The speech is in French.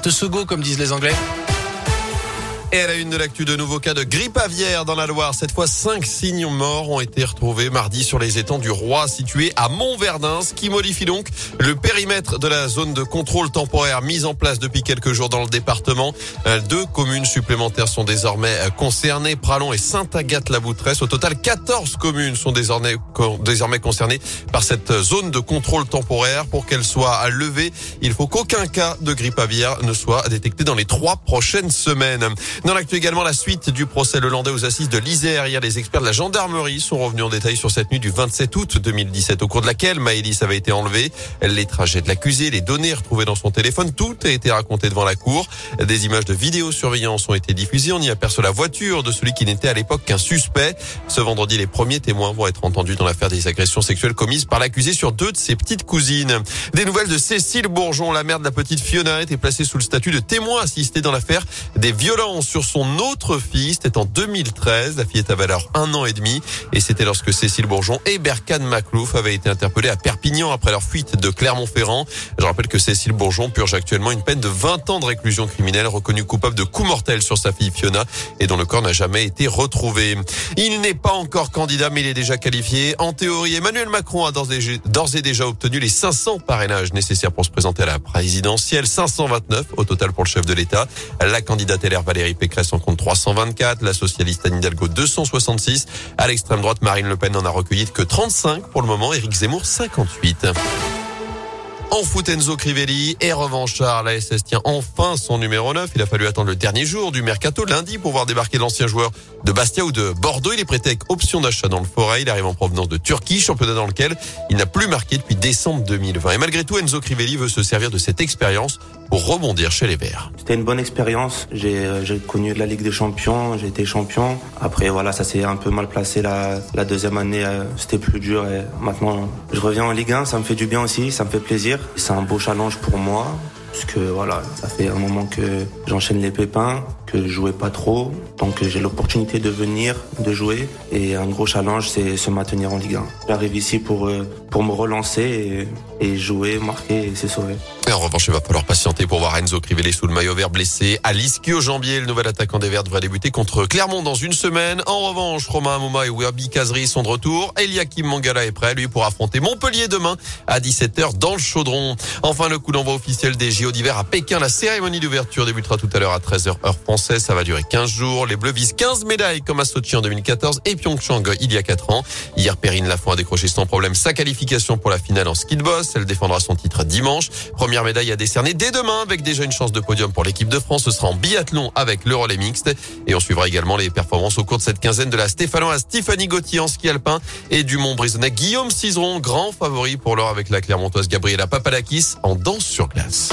Tesego, comme disent les Anglais. Et à la une de l'actu, de nouveaux cas de grippe aviaire dans la Loire. Cette fois, cinq signes morts ont été retrouvés mardi sur les étangs du Roi, situé à Montverdun, ce qui modifie donc le périmètre de la zone de contrôle temporaire mise en place depuis quelques jours dans le département. Euh, deux communes supplémentaires sont désormais euh, concernées, Pralon et Sainte-Agathe-la-Boutresse. Au total, 14 communes sont désormais, désormais concernées par cette zone de contrôle temporaire. Pour qu'elle soit levée, il faut qu'aucun cas de grippe aviaire ne soit détecté dans les trois prochaines semaines. Dans l'actu également, la suite du procès Lelandais aux assises de l'Isère. Hier, les experts de la gendarmerie sont revenus en détail sur cette nuit du 27 août 2017, au cours de laquelle Maëlys avait été enlevée. Les trajets de l'accusé, les données retrouvées dans son téléphone, tout a été raconté devant la cour. Des images de vidéosurveillance ont été diffusées. On y aperçoit la voiture de celui qui n'était à l'époque qu'un suspect. Ce vendredi, les premiers témoins vont être entendus dans l'affaire des agressions sexuelles commises par l'accusé sur deux de ses petites cousines. Des nouvelles de Cécile Bourgeon, la mère de la petite Fiona, été placée sous le statut de témoin assisté dans l'affaire des violences sur son autre fille. C'était en 2013. La fille est à valeur un an et demi. Et c'était lorsque Cécile Bourgeon et Berkane Maclouf avaient été interpellés à Perpignan après leur fuite de Clermont-Ferrand. Je rappelle que Cécile Bourgeon purge actuellement une peine de 20 ans de réclusion criminelle reconnue coupable de coup mortel sur sa fille Fiona et dont le corps n'a jamais été retrouvé. Il n'est pas encore candidat mais il est déjà qualifié. En théorie, Emmanuel Macron a d'ores et déjà obtenu les 500 parrainages nécessaires pour se présenter à la présidentielle. 529 au total pour le chef de l'État. La candidate LR Valérie Pécresse en compte 324, la socialiste Anne Hidalgo 266. À l'extrême droite, Marine Le Pen n'en a recueilli que 35 pour le moment, Éric Zemmour 58. En foot, Enzo Crivelli est revanchard. La SS tient enfin son numéro 9. Il a fallu attendre le dernier jour du mercato lundi pour voir débarquer l'ancien joueur de Bastia ou de Bordeaux. Il est prêté avec option d'achat dans le forêt. Il arrive en provenance de Turquie, championnat dans lequel il n'a plus marqué depuis décembre 2020. Et malgré tout, Enzo Crivelli veut se servir de cette expérience pour rebondir chez les Verts. C'était une bonne expérience. J'ai euh, connu la Ligue des Champions, j'ai été champion. Après, voilà, ça s'est un peu mal placé la, la deuxième année. Euh, c'était plus dur et maintenant, je reviens en Ligue 1. Ça me fait du bien aussi, ça me fait plaisir. C'est un beau challenge pour moi. Parce que voilà, ça fait un moment que j'enchaîne les pépins que je jouais pas trop. Donc j'ai l'opportunité de venir, de jouer. Et un gros challenge, c'est se maintenir en Ligue 1. J'arrive ici pour, euh, pour me relancer et, jouer, marquer et c'est sauver. Et en revanche, il va falloir patienter pour voir Enzo Crivelli sous le maillot vert blessé. À l'ischio jambier, le nouvel attaquant des Verts devrait débuter contre Clermont dans une semaine. En revanche, Romain Amouma et Wabi Kazri sont de retour. Eliakim Mangala est prêt, lui, pour affronter Montpellier demain à 17h dans le Chaudron. Enfin, le coup d'envoi officiel des JO d'hiver à Pékin. La cérémonie d'ouverture débutera tout à l'heure à 13h heure Ça va durer 15 jours. Les Bleus visent 15 médailles comme à Sochi en 2014 et Pyeongchang il y a 4 ans. Hier, Perrine Lafont a décroché sans problème sa qualification pour la finale en ski de boss. Elle défendra son titre dimanche. Première médaille à décerner dès demain avec déjà une chance de podium pour l'équipe de France. Ce sera en biathlon avec le relais mixte. Et on suivra également les performances au cours de cette quinzaine de la à Stéphanie Gauthier en ski alpin et du Mont-Brisonnais Guillaume Cizeron, grand favori pour l'heure avec la Clermontoise Gabriela Papadakis en danse sur glace.